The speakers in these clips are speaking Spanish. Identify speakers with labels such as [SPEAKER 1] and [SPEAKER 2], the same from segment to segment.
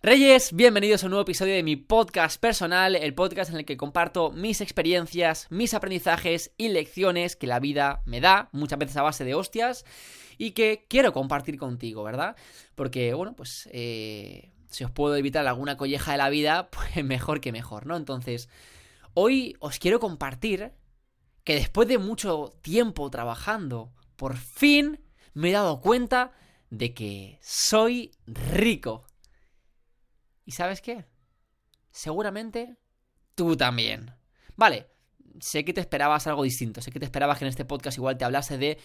[SPEAKER 1] Reyes, bienvenidos a un nuevo episodio de mi podcast personal, el podcast en el que comparto mis experiencias, mis aprendizajes y lecciones que la vida me da, muchas veces a base de hostias, y que quiero compartir contigo, ¿verdad? Porque, bueno, pues eh, si os puedo evitar alguna colleja de la vida, pues mejor que mejor, ¿no? Entonces, hoy os quiero compartir que después de mucho tiempo trabajando, por fin me he dado cuenta de que soy rico. ¿Y sabes qué? Seguramente tú también. Vale, sé que te esperabas algo distinto, sé que te esperabas que en este podcast igual te hablase de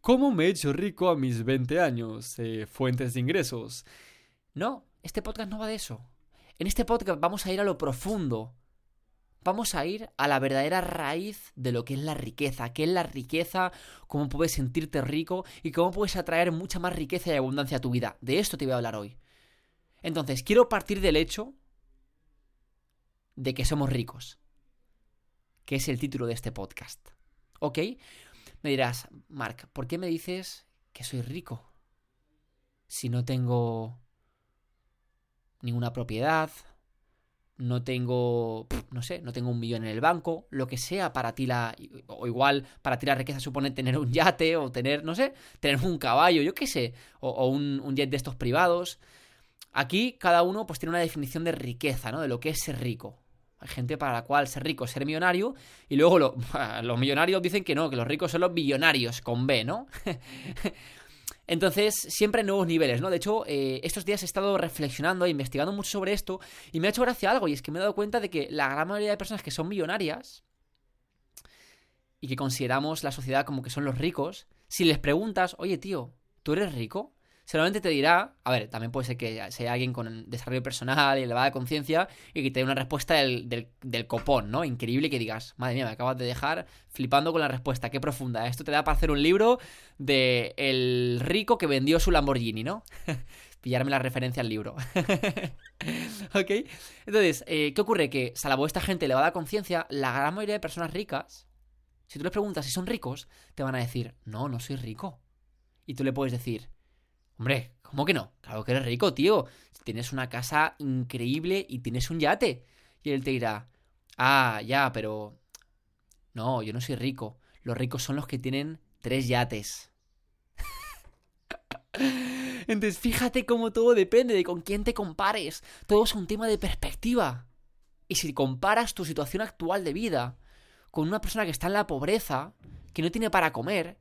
[SPEAKER 1] cómo me he hecho rico a mis 20 años, eh, fuentes de ingresos. No, este podcast no va de eso. En este podcast vamos a ir a lo profundo. Vamos a ir a la verdadera raíz de lo que es la riqueza, qué es la riqueza, cómo puedes sentirte rico y cómo puedes atraer mucha más riqueza y abundancia a tu vida. De esto te voy a hablar hoy. Entonces, quiero partir del hecho de que somos ricos, que es el título de este podcast. ¿Ok? Me dirás, Mark, ¿por qué me dices que soy rico? Si no tengo ninguna propiedad, no tengo, no sé, no tengo un millón en el banco, lo que sea para ti la, o igual para ti la riqueza supone tener un yate o tener, no sé, tener un caballo, yo qué sé, o, un, un jet de estos privados. Aquí cada uno pues tiene una definición de riqueza, ¿no? De lo que es ser rico. Hay gente para la cual ser rico es ser millonario y luego los millonarios dicen que no, que los ricos son los billonarios con B, ¿no? Entonces, siempre hay nuevos niveles, ¿no? De hecho, eh, estos días he estado reflexionando e investigando mucho sobre esto y me ha hecho gracia algo y es que me he dado cuenta de que la gran mayoría de personas que son millonarias y que consideramos la sociedad como que son los ricos, si les preguntas, oye tío, ¿tú eres rico? Seguramente te dirá, a ver, también puede ser que sea alguien con desarrollo personal y elevada conciencia y que te dé una respuesta del, del, copón, ¿no? Increíble que digas, madre mía, me acabas de dejar flipando con la respuesta, qué profunda. Esto te da para hacer un libro de el rico que vendió su Lamborghini, ¿no? Pillarme la referencia al libro. ¿Ok? Entonces, eh, ¿qué ocurre? Que salvo esta gente elevada conciencia, la gran mayoría de personas ricas, si tú les preguntas si son ricos, te van a decir, no, no soy rico. Y tú le puedes decir, Hombre, ¿cómo que no? Claro que eres rico, tío. Tienes una casa increíble y tienes un yate. Y él te dirá, ah, ya, pero... No, yo no soy rico. Los ricos son los que tienen tres yates. Entonces, fíjate cómo todo depende de con quién te compares. Todo es un tema de perspectiva. Y si comparas tu situación actual de vida con una persona que está en la pobreza, que no tiene para comer,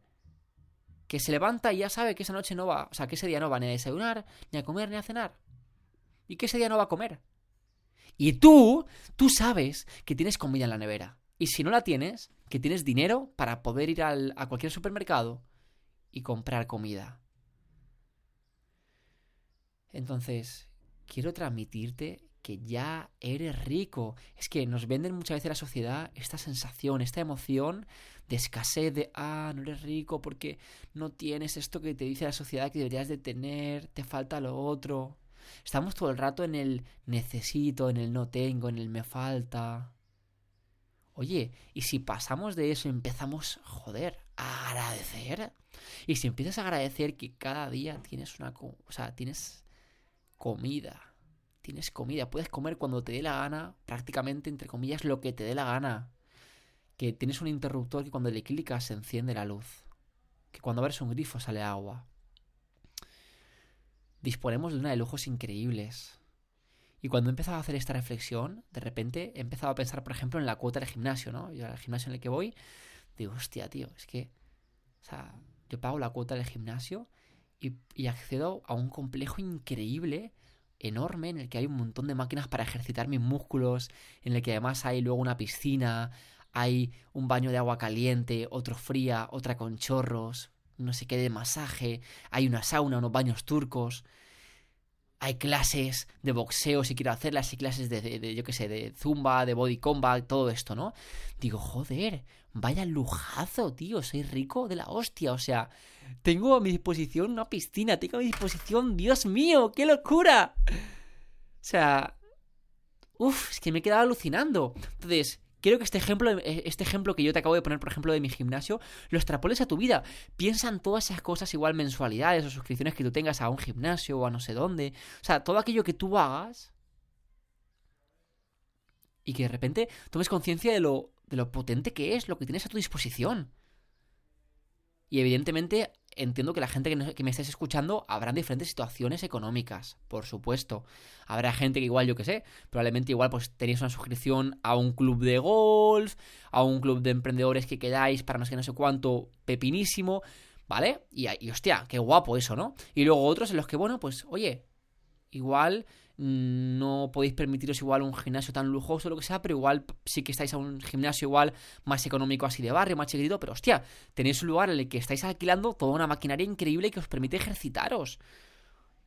[SPEAKER 1] que se levanta y ya sabe que esa noche no va, o sea, que ese día no va ni a desayunar, ni a comer, ni a cenar. Y que ese día no va a comer. Y tú, tú sabes que tienes comida en la nevera. Y si no la tienes, que tienes dinero para poder ir al, a cualquier supermercado y comprar comida. Entonces, quiero transmitirte que ya eres rico. Es que nos venden muchas veces la sociedad esta sensación, esta emoción de escasez, de, ah, no eres rico porque no tienes esto que te dice la sociedad que deberías de tener, te falta lo otro. Estamos todo el rato en el necesito, en el no tengo, en el me falta. Oye, ¿y si pasamos de eso empezamos, joder, a agradecer? Y si empiezas a agradecer que cada día tienes una... O sea, tienes comida, tienes comida, puedes comer cuando te dé la gana, prácticamente entre comillas lo que te dé la gana. Que tienes un interruptor que cuando le clicas se enciende la luz. Que cuando abres un grifo sale agua. Disponemos de una de lujos increíbles. Y cuando he empezado a hacer esta reflexión, de repente he empezado a pensar, por ejemplo, en la cuota del gimnasio, ¿no? Yo al gimnasio en el que voy, digo, hostia, tío, es que, o sea, yo pago la cuota del gimnasio y, y accedo a un complejo increíble enorme en el que hay un montón de máquinas para ejercitar mis músculos, en el que además hay luego una piscina, hay un baño de agua caliente, otro fría, otra con chorros, no sé qué de masaje, hay una sauna, unos baños turcos, hay clases de boxeo si quiero hacerlas, hay clases de, de, yo qué sé, de zumba, de body combat, todo esto, ¿no? Digo, joder, vaya lujazo, tío, soy rico de la hostia, o sea, tengo a mi disposición una piscina, tengo a mi disposición, Dios mío, qué locura. O sea, uff, es que me he quedado alucinando. Entonces, quiero que este ejemplo, eh, este ejemplo que yo te acabo de poner, por ejemplo, de mi gimnasio, lo extrapoles a tu vida. Piensa en todas esas cosas, igual mensualidades o suscripciones que tú tengas a un gimnasio o a no sé dónde. O sea, todo aquello que tú hagas y que de repente tomes conciencia de lo, de lo potente que es, lo que tienes a tu disposición. Y evidentemente entiendo que la gente que, me estés escuchando habrá diferentes situaciones económicas, por supuesto. Habrá gente que igual, yo que sé, probablemente igual pues tenéis una suscripción a un club de golf, a un club de emprendedores que quedáis para no sé, no sé cuánto, pepinísimo, ¿vale? Y, y hostia, qué guapo eso, ¿no? Y luego otros en los que, bueno, pues oye, igual no podéis permitiros igual un gimnasio tan lujoso lo que sea, pero igual sí que estáis a un gimnasio igual más económico así de barrio, más chiquitito, pero hostia, tenéis un lugar en el que estáis alquilando toda una maquinaria increíble que os permite ejercitaros.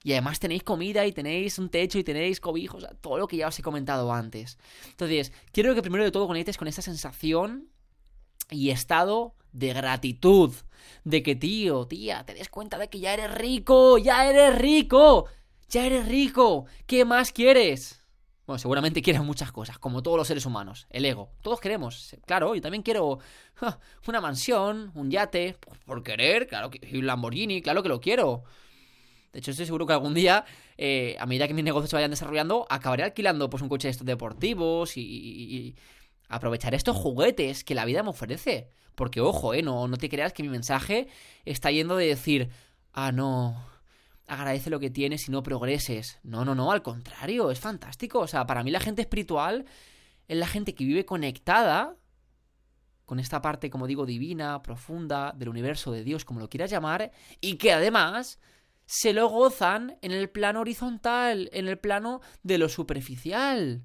[SPEAKER 1] Y además tenéis comida y tenéis un techo y tenéis cobijos, todo lo que ya os he comentado antes. Entonces, quiero que primero de todo conectes con esa sensación y estado de gratitud. De que, tío, tía, te des cuenta de que ya eres rico, ya eres rico. Ya eres rico. ¿Qué más quieres? Bueno, seguramente quieres muchas cosas, como todos los seres humanos. El ego. Todos queremos. Claro, yo también quiero una mansión, un yate. Por querer, claro que. Un Lamborghini, claro que lo quiero. De hecho, estoy seguro que algún día, eh, a medida que mis negocios se vayan desarrollando, acabaré alquilando pues un coche de estos deportivos y, y, aprovechar estos juguetes que la vida me ofrece. Porque, ojo, eh, no, no te creas que mi mensaje está yendo de decir, ah, no, agradece lo que tienes y no progreses. No, no, no, al contrario, es fantástico. O sea, para mí la gente espiritual es la gente que vive conectada con esta parte, como digo, divina, profunda, del universo, de Dios, como lo quieras llamar, y que además se lo gozan en el plano horizontal, en el plano de lo superficial.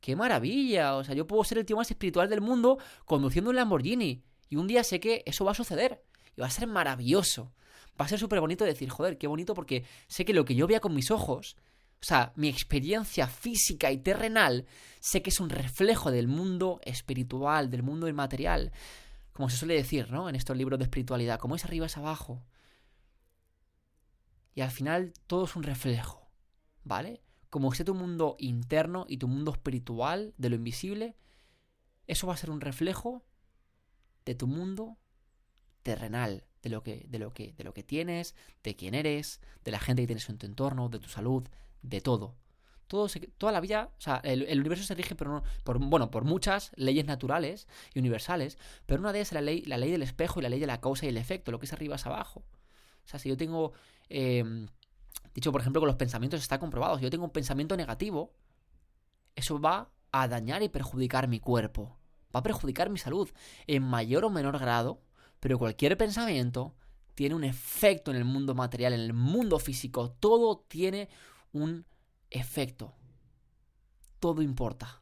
[SPEAKER 1] ¡Qué maravilla! O sea, yo puedo ser el tío más espiritual del mundo conduciendo un Lamborghini. Y un día sé que eso va a suceder. Y va a ser maravilloso va a ser súper bonito decir, joder, qué bonito porque sé que lo que yo vea con mis ojos, o sea, mi experiencia física y terrenal, sé que es un reflejo del mundo espiritual, del mundo inmaterial. Como se suele decir, ¿no? En estos libros de espiritualidad, como es arriba es abajo. Y al final todo es un reflejo, ¿vale? Como esté tu mundo interno y tu mundo espiritual de lo invisible, eso va a ser un reflejo de tu mundo terrenal, de lo que, de lo que, de lo que tienes, de quién eres, de la gente que tienes en tu entorno, de tu salud, de todo. Todo toda la vida, o sea, el, universo se rige por, por, bueno, por muchas leyes naturales y universales, pero una de ellas es la ley, la ley del espejo y la ley de la causa y el efecto, lo que es arriba es abajo. O sea, si yo tengo, em, dicho por ejemplo que los pensamientos está comprobado, si yo tengo un pensamiento negativo, eso va a dañar y perjudicar mi cuerpo, va a perjudicar mi salud en mayor o menor grado, pero cualquier pensamiento tiene un efecto en el mundo material, en el mundo físico. Todo tiene un efecto. Todo importa.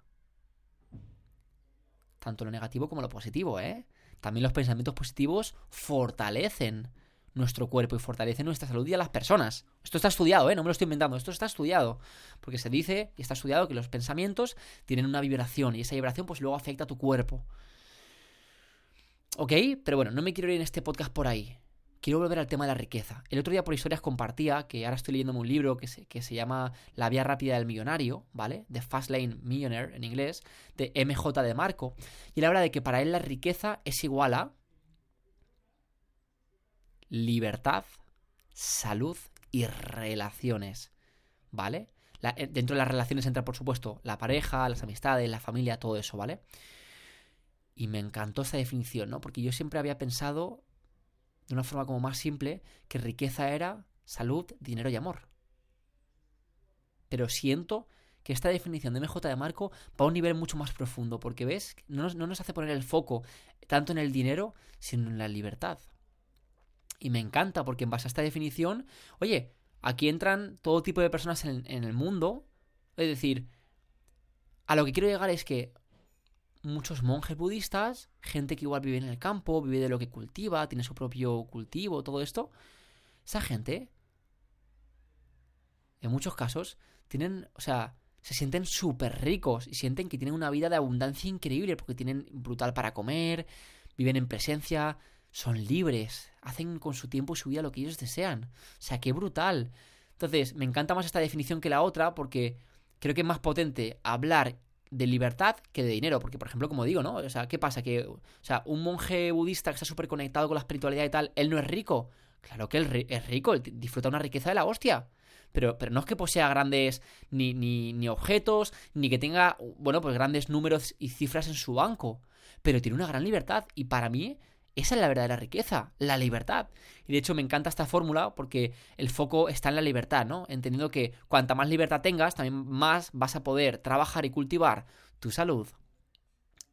[SPEAKER 1] Tanto lo negativo como lo positivo, ¿eh? También los pensamientos positivos fortalecen nuestro cuerpo y fortalecen nuestra salud y a las personas. Esto está estudiado, ¿eh? No me lo estoy inventando, esto está estudiado. Porque se dice y está estudiado que los pensamientos tienen una vibración y esa vibración pues luego afecta a tu cuerpo. ¿Ok? Pero bueno, no me quiero ir en este podcast por ahí. Quiero volver al tema de la riqueza. El otro día por historias compartía, que ahora estoy leyéndome un libro que se, que se llama La vía rápida del millonario, ¿vale? The Fast Lane Millionaire en inglés, de MJ de Marco. Y él habla de que para él la riqueza es igual a libertad, salud y relaciones, ¿vale? Eh, dentro de las relaciones entra, por supuesto, la pareja, las amistades, la familia, todo eso, ¿vale? Y me encantó esa definición, ¿no? Porque yo siempre había pensado, de una forma como más simple, que riqueza era salud, dinero y amor. Pero siento que esta definición de MJ de Marco va a un nivel mucho más profundo, porque ves, no nos, no nos hace poner el foco tanto en el dinero, sino en la libertad. Y me encanta, porque en base a esta definición, oye, aquí entran todo tipo de personas en, en el mundo. Es decir, a lo que quiero llegar es que muchos monjes budistas, gente que igual vive en el campo, vive de lo que cultiva, tiene su propio cultivo, todo esto. Esa gente, en muchos casos, tienen, o sea, se sienten súper ricos y sienten que tienen una vida de abundancia increíble porque tienen brutal para comer, viven en presencia, son libres, hacen con su tiempo y su vida lo que ellos desean. O sea, qué brutal. Entonces, me encanta más esta definición que la otra porque creo que es más potente hablar de libertad que de dinero. Porque, por ejemplo, como digo, ¿no? O sea, ¿qué pasa? Que, o sea, un monje budista que está súper conectado con la espiritualidad y tal, él no es rico. Claro que él es rico, él disfruta una riqueza de la hostia. Pero, pero no es que posea grandes ni, ni, ni objetos, ni que tenga, bueno, pues grandes números y cifras en su banco. Pero tiene una gran libertad. Y para mí, esa es la verdadera riqueza, la libertad. Y de hecho me encanta esta fórmula porque el foco está en la libertad, ¿no? Entendiendo que cuanta más libertad tengas, también más vas a poder trabajar y cultivar tu salud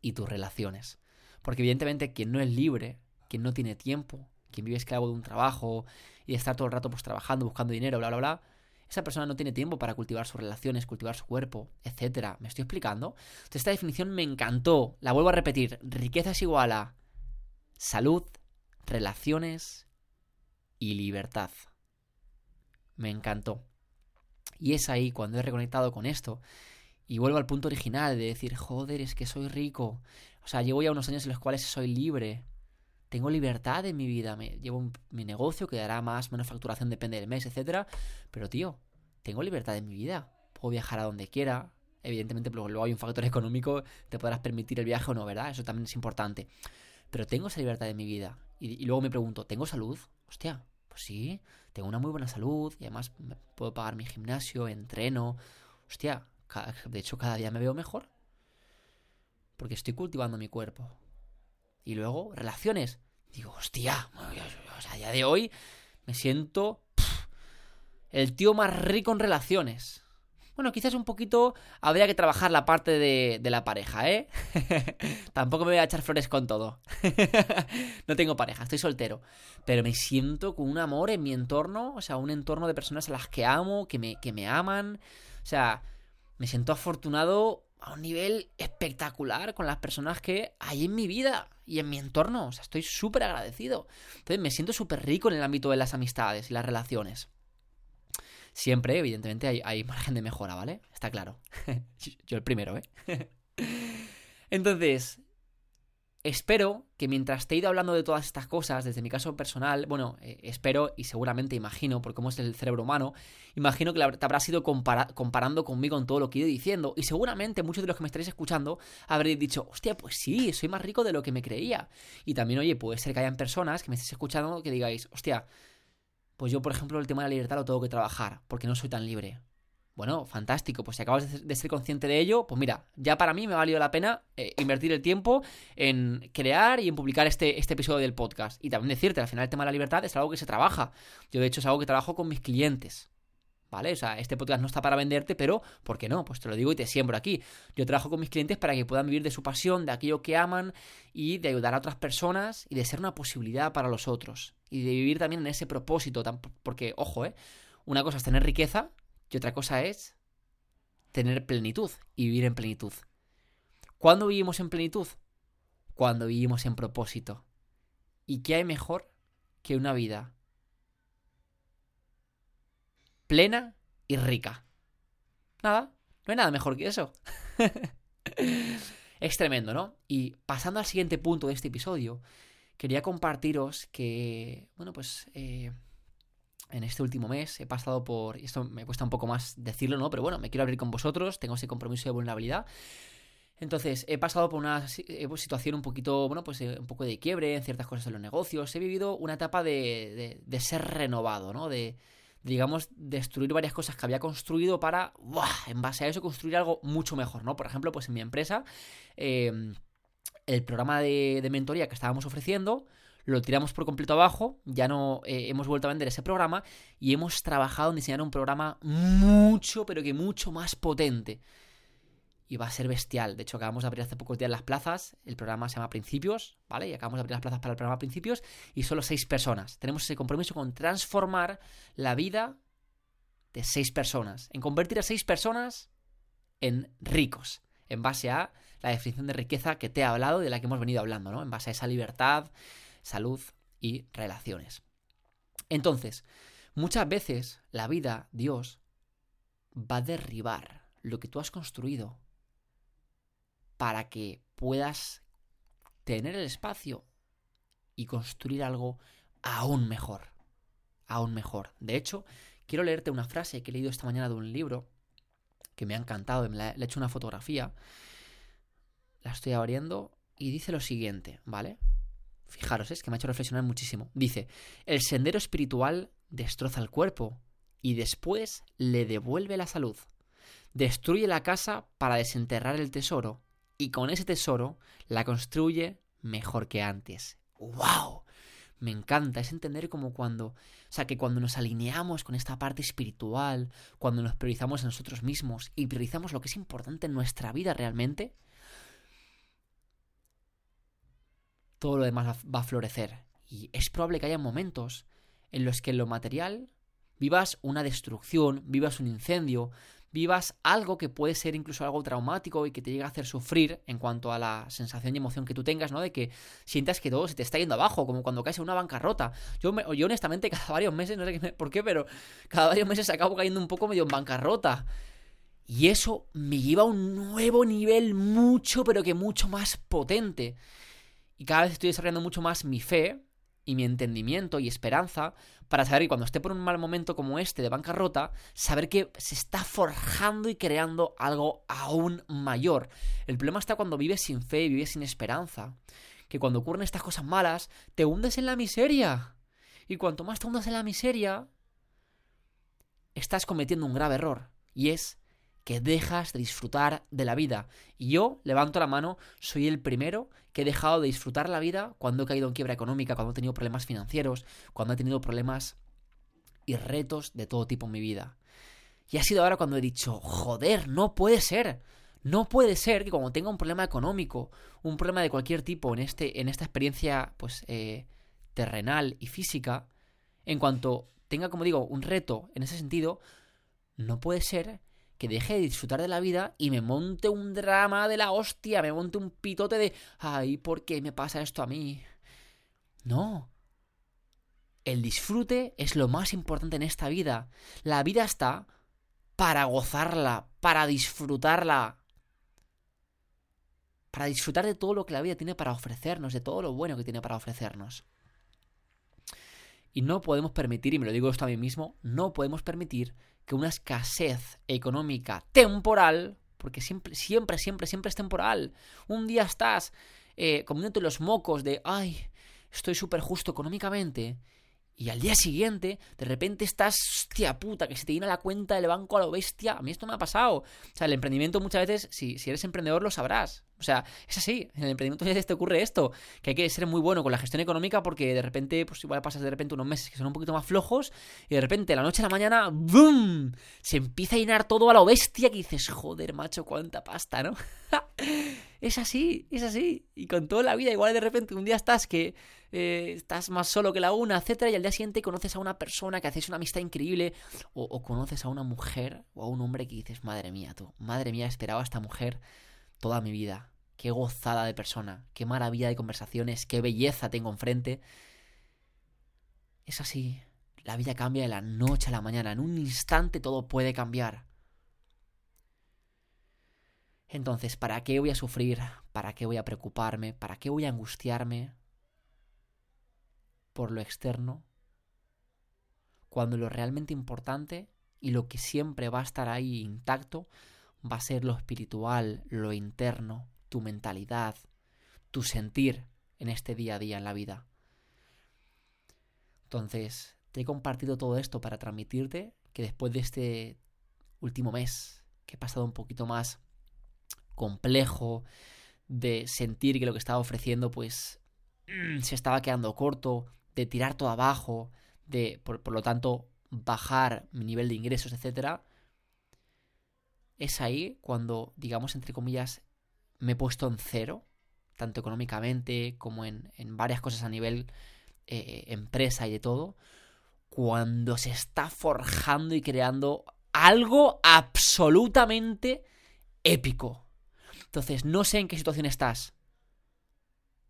[SPEAKER 1] y tus relaciones. Porque evidentemente quien no es libre, quien no tiene tiempo, quien vive esclavo de un trabajo y de estar todo el rato pues trabajando, buscando dinero, bla, bla, bla, esa persona no tiene tiempo para cultivar sus relaciones, cultivar su cuerpo, etcétera. ¿Me estoy explicando? Entonces, esta definición me encantó. La vuelvo a repetir. Riqueza es igual a salud, relaciones y libertad. Me encantó. Y es ahí cuando he reconectado con esto y vuelvo al punto original de decir, joder, es que soy rico. O sea, llevo ya unos años en los cuales soy libre. Tengo libertad en mi vida. Me, llevo mi negocio que dará más, menos facturación, depende del mes, etc. Pero, tío, tengo libertad en mi vida. Puedo viajar a donde quiera. Evidentemente, luego hay un factor económico. Te podrás permitir el viaje o no, ¿verdad? Eso también es importante pero tengo esa libertad en mi vida. Y, luego me pregunto, ¿tengo salud? Hostia, pues sí, tengo una muy buena salud y además puedo pagar mi gimnasio, entreno. Hostia, de hecho cada día me veo mejor. Porque estoy cultivando mi cuerpo. Y luego, relaciones. Digo, hostia, o a día de hoy me siento el tío más rico en relaciones. Bueno, quizás un poquito habría que trabajar la parte de, la pareja, ¿eh? Tampoco me voy a echar flores con todo. no tengo pareja, estoy soltero. Pero me siento con un amor en mi entorno, o sea, un entorno de personas a las que amo, que me, que me aman. O sea, me siento afortunado a un nivel espectacular con las personas que hay en mi vida y en mi entorno. O sea, estoy súper agradecido. Entonces me siento súper rico en el ámbito de las amistades y las relaciones. Siempre, evidentemente, hay, hay margen de mejora, ¿vale? Está claro. Yo el primero, ¿eh? Entonces, espero que mientras te he ido hablando de todas estas cosas, desde mi caso personal, bueno, eh, espero y seguramente imagino, por cómo es el cerebro humano, imagino que te habrás ido comparando conmigo en todo lo que he ido diciendo. Y seguramente muchos de los que me estaréis escuchando habréis dicho, hostia, pues sí, soy más rico de lo que me creía. Y también, oye, puede ser que hayan personas que me estéis escuchando que digáis, hostia, pues yo, por ejemplo, el tema de la libertad lo tengo que trabajar, porque no soy tan libre. Bueno, fantástico, pues si acabas de ser consciente de ello, pues mira, ya para mí me ha valido la pena eh, invertir el tiempo en crear y en publicar este, este episodio del podcast. Y también decirte, al final el tema de la libertad es algo que se trabaja. Yo de hecho es algo que trabajo con mis clientes. ¿Vale? O sea, este podcast no está para venderte, pero ¿por qué no? Pues te lo digo y te siembro aquí. Yo trabajo con mis clientes para que puedan vivir de su pasión, de aquello que aman y de ayudar a otras personas y de ser una posibilidad para los otros. Y de vivir también en ese propósito, porque, ojo, ¿eh? Una cosa es tener riqueza y otra cosa es tener plenitud y vivir en plenitud. ¿Cuándo vivimos en plenitud? Cuando vivimos en propósito. ¿Y qué hay mejor que una vida plena y rica. Nada, no hay nada mejor que eso. es tremendo, ¿no? Y pasando al siguiente punto de este episodio, quería compartiros que, bueno, pues eh, en este último mes he pasado por, y esto me cuesta un poco más decirlo, ¿no? Pero bueno, me quiero abrir con vosotros, tengo ese compromiso de vulnerabilidad. Entonces, he pasado por una eh, pues, situación un poquito, bueno, pues eh, un poco de quiebre en ciertas cosas de los negocios. He vivido una etapa de, de ser renovado, ¿no? De, digamos, destruir varias cosas que había construido para, en base a eso, construir algo mucho mejor, ¿no? Por ejemplo, pues en mi empresa, em, el programa de, mentoría que estábamos ofreciendo, lo tiramos por completo abajo, ya no eh, hemos vuelto a vender ese programa y hemos trabajado en diseñar un programa mucho, pero que mucho más potente y va a ser bestial. De hecho, acabamos de abrir hace pocos días las plazas. El programa se llama Principios, ¿vale? Y acabamos de abrir las plazas para el programa Principios y solo seis personas. Tenemos ese compromiso con transformar la vida de seis personas, en convertir a seis personas en ricos, en base a la definición de riqueza que te he hablado, de la que hemos venido hablando, ¿no? En base a esa libertad, salud y relaciones. Entonces, muchas veces la vida, Dios, va a derribar lo que tú has construido para que puedas tener el espacio y construir algo aún mejor. Aún mejor. De hecho, quiero leerte una frase que he leído esta mañana de un libro que me ha encantado, le he hecho una fotografía. La estoy abriendo y dice lo siguiente, ¿vale? Fijaros, es que me ha hecho reflexionar muchísimo. Dice, el sendero espiritual destroza el cuerpo y después le devuelve la salud. Destruye la casa para desenterrar el tesoro y con ese tesoro la construye mejor que antes. ¡Wow! Me encanta, es entender como cuando, o sea, que cuando nos alineamos con esta parte espiritual, cuando nos priorizamos a nosotros mismos y priorizamos lo que es importante en nuestra vida realmente, todo lo demás va a florecer. Y es probable que haya momentos en los que en lo material vivas una destrucción, vivas un incendio, vivas algo que puede ser incluso algo traumático y que te llegue a hacer sufrir en cuanto a la sensación y emoción que tú tengas, ¿no? De que sientas que todo se te está yendo abajo, como cuando caes en una bancarrota. Yo, yo honestamente cada varios meses, no sé por qué, pero cada varios meses acabo cayendo un poco medio en bancarrota. Y eso me lleva a un nuevo nivel mucho, pero que mucho más potente. Y cada vez estoy desarrollando mucho más mi fe y mi entendimiento y esperanza para saber que cuando esté por un mal momento como este de bancarrota, saber que se está forjando y creando algo aún mayor. El problema está cuando vives sin fe y vives sin esperanza. Que cuando ocurren estas cosas malas, te hundes en la miseria. Y cuanto más te hundas en la miseria, estás cometiendo un grave error. Y es que dejas de disfrutar de la vida. Y yo, levanto la mano, soy el primero que he dejado de disfrutar la vida cuando he caído en quiebra económica, cuando he tenido problemas financieros, cuando he tenido problemas y retos de todo tipo en mi vida. Y ha sido ahora cuando he dicho, joder, no puede ser. No puede ser que cuando tenga un problema económico, un problema de cualquier tipo en, este, en esta experiencia pues, eh, terrenal y física, en cuanto tenga, como digo, un reto en ese sentido, no puede ser que deje de disfrutar de la vida y me monte un drama de la hostia, me monte un pitote de, ay, ¿por qué me pasa esto a mí? No. El disfrute es lo más importante en esta vida. La vida está para gozarla, para disfrutarla. Para disfrutar de todo lo que la vida tiene para ofrecernos, de todo lo bueno que tiene para ofrecernos. Y no podemos permitir, y me lo digo esto a mí mismo, no podemos permitir que una escasez económica temporal, porque siempre, siempre, siempre, siempre es temporal. Un día estás eh, comiéndote los mocos de, ay, estoy súper justo económicamente, y al día siguiente, de repente estás, hostia puta, que se te llena la cuenta del banco a lo bestia. A mí esto me ha pasado. O sea, el emprendimiento muchas veces, si, si eres emprendedor, lo sabrás. O sea, es así. En el emprendimiento muchas veces te ocurre esto, que hay que ser muy bueno con la gestión económica porque de repente, pues igual pasas de repente unos meses que son un poquito más flojos y de repente, la noche a la mañana, ¡boom! Se empieza a llenar todo a lo bestia que dices, joder, macho, cuánta pasta, ¿no? es así, es así. Y con toda la vida, igual de repente un día estás que eh, estás más solo que la una, etcétera, y al día siguiente conoces a una persona que haces una amistad increíble, o, conoces a una mujer o a un hombre que dices, madre mía, tú, madre mía, esperaba a esta mujer toda mi vida. Qué gozada de persona, qué maravilla de conversaciones, qué belleza tengo enfrente. Es así, la vida cambia de la noche a la mañana, en un instante todo puede cambiar. Entonces, ¿para qué voy a sufrir? ¿Para qué voy a preocuparme? ¿Para qué voy a angustiarme? por lo externo, cuando lo realmente importante y lo que siempre va a estar ahí intacto va a ser lo espiritual, lo interno, tu mentalidad, tu sentir en este día a día en la vida. Entonces, te he compartido todo esto para transmitirte que después de este último mes, que he pasado un poquito más complejo, de sentir que lo que estaba ofreciendo pues se estaba quedando corto, de tirar todo abajo, de, por, lo tanto, bajar mi nivel de ingresos, etcétera, es ahí cuando, digamos, entre comillas, me he puesto en cero, tanto económicamente como en, en varias cosas a nivel eh, empresa y de todo, cuando se está forjando y creando algo absolutamente épico. Entonces, no sé en qué situación estás.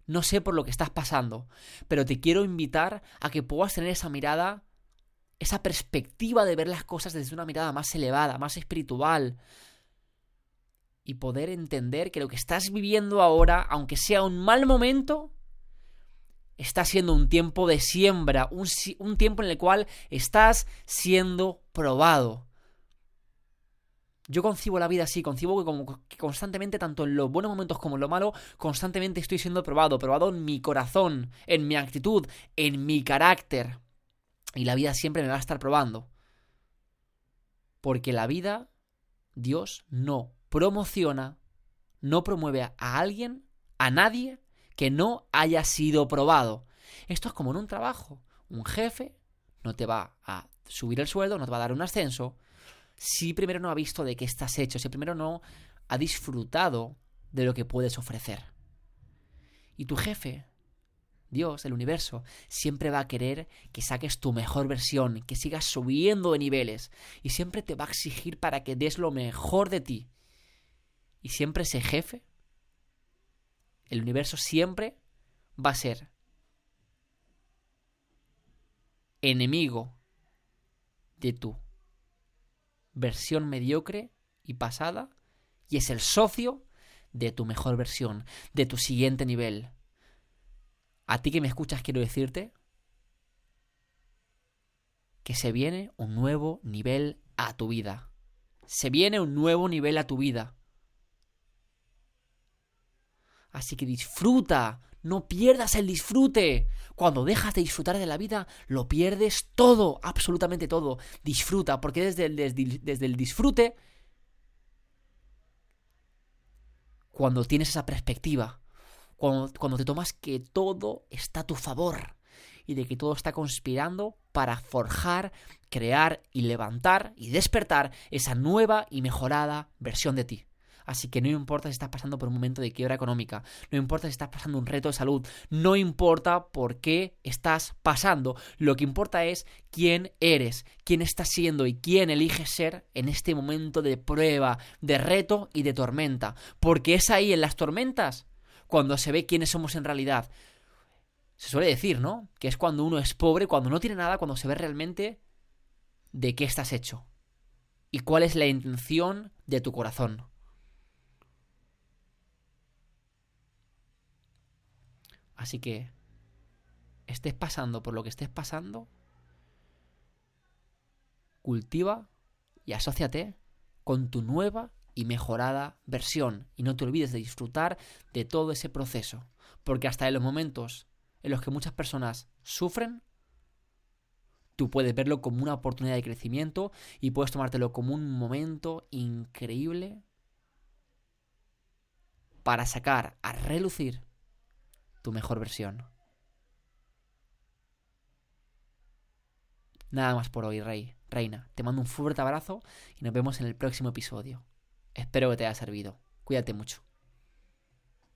[SPEAKER 1] No sé por lo que estás pasando, pero te quiero invitar a que puedas tener esa mirada, esa perspectiva de ver las cosas desde una mirada más elevada, más espiritual, y poder entender que lo que estás viviendo ahora, aunque sea un mal momento, está siendo un tiempo de siembra, un, un tiempo en el cual estás siendo probado. Yo concibo la vida así, concibo que, constantemente, tanto en los buenos momentos como en lo malo, constantemente estoy siendo probado, probado en mi corazón, en mi actitud, en mi carácter. Y la vida siempre me va a estar probando. Porque la vida, Dios no promociona, no promueve a alguien, a nadie, que no haya sido probado. Esto es como en un trabajo. Un jefe no te va a subir el sueldo, no te va a dar un ascenso, si primero no ha visto de qué estás hecho, si primero no ha disfrutado de lo que puedes ofrecer. Y tu jefe, Dios, el universo, siempre va a querer que saques tu mejor versión, que sigas subiendo de niveles, y siempre te va a exigir para que des lo mejor de ti. Y siempre ese jefe, el universo siempre va a ser enemigo de tu versión mediocre y pasada y es el socio de tu mejor versión, de tu siguiente nivel. A ti que me escuchas quiero decirte que se viene un nuevo nivel a tu vida. Se viene un nuevo nivel a tu vida. Así que disfruta, no pierdas el disfrute. Cuando dejas de disfrutar de la vida, lo pierdes todo, absolutamente todo. Disfruta, porque desde el, desde, el disfrute, cuando tienes esa perspectiva, cuando, cuando te tomas que todo está a tu favor y de que todo está conspirando para forjar, crear y levantar y despertar esa nueva y mejorada versión de ti. Así que no importa si estás pasando por un momento de quiebra económica, no importa si estás pasando un reto de salud, no importa por qué estás pasando, lo que importa es quién eres, quién estás siendo y quién eliges ser en este momento de prueba, de reto y de tormenta. Porque es ahí en las tormentas cuando se ve quiénes somos en realidad. Se suele decir, ¿no? Que es cuando uno es pobre, cuando no tiene nada, cuando se ve realmente de qué estás hecho y cuál es la intención de tu corazón. Así que, estés pasando por lo que estés pasando, cultiva y asóciate con tu nueva y mejorada versión. Y no te olvides de disfrutar de todo ese proceso. Porque hasta en los momentos en los que muchas personas sufren, tú puedes verlo como una oportunidad de crecimiento y puedes tomártelo como un momento increíble para sacar a relucir tu mejor versión. Nada más por hoy, Rey, Reina. Te mando un fuerte abrazo y nos vemos en el próximo episodio. Espero que te haya servido. Cuídate mucho.